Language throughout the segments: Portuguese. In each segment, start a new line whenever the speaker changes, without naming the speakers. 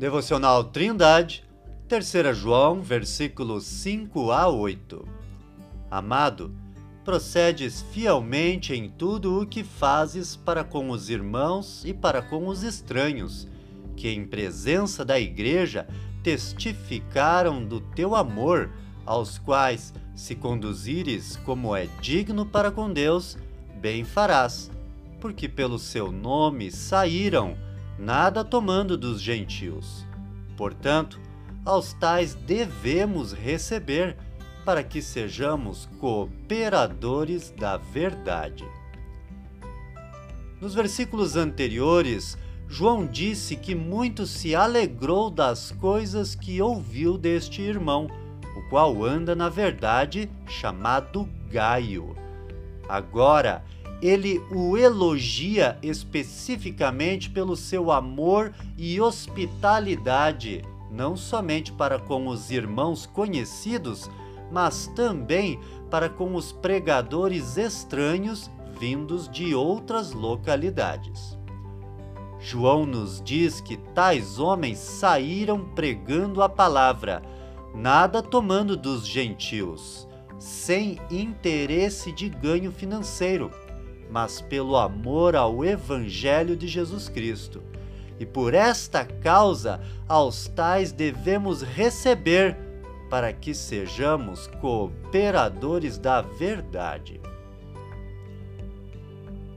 Devocional Trindade, 3 João, versículos 5 a 8. Amado, procedes fielmente em tudo o que fazes para com os irmãos e para com os estranhos, que em presença da igreja testificaram do teu amor, aos quais, se conduzires como é digno para com Deus, bem farás, porque pelo seu nome saíram, nada tomando dos gentios. Portanto, aos tais devemos receber, para que sejamos cooperadores da verdade. Nos versículos anteriores, João disse que muito se alegrou das coisas que ouviu deste irmão, o qual anda na verdade chamado Gaio. Agora, ele o elogia especificamente pelo seu amor e hospitalidade, não somente para com os irmãos conhecidos, mas também para com os pregadores estranhos vindos de outras localidades. João nos diz que tais homens saíram pregando a palavra, nada tomando dos gentios, sem interesse de ganho financeiro, mas pelo amor ao Evangelho de Jesus Cristo. E por esta causa, aos tais devemos receber, para que sejamos cooperadores da verdade.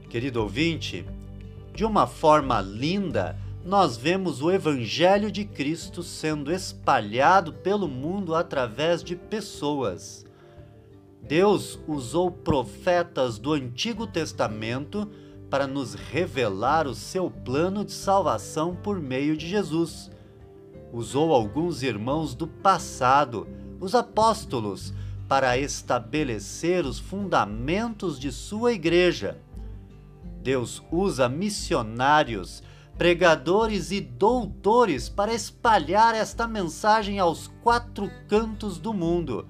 Querido ouvinte, de uma forma linda, nós vemos o Evangelho de Cristo sendo espalhado pelo mundo através de pessoas. Deus usou profetas do Antigo Testamento para nos revelar o seu plano de salvação por meio de Jesus. Usou alguns irmãos do passado, os apóstolos, para estabelecer os fundamentos de sua igreja. Deus usa missionários pregadores e doutores para espalhar esta mensagem aos quatro cantos do mundo.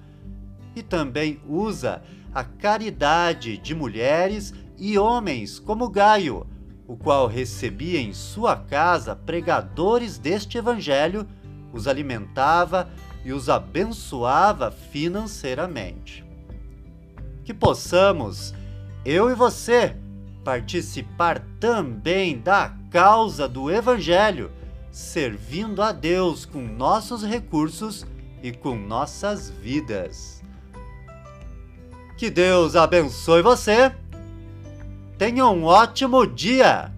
E também usa a caridade de mulheres e homens como Gaio, o qual recebia em sua casa pregadores deste evangelho, os alimentava e os abençoava financeiramente. Que possamos, eu e você, participar também da causa do Evangelho, servindo a Deus com nossos recursos e com nossas vidas. Que Deus abençoe você. Tenha um ótimo dia!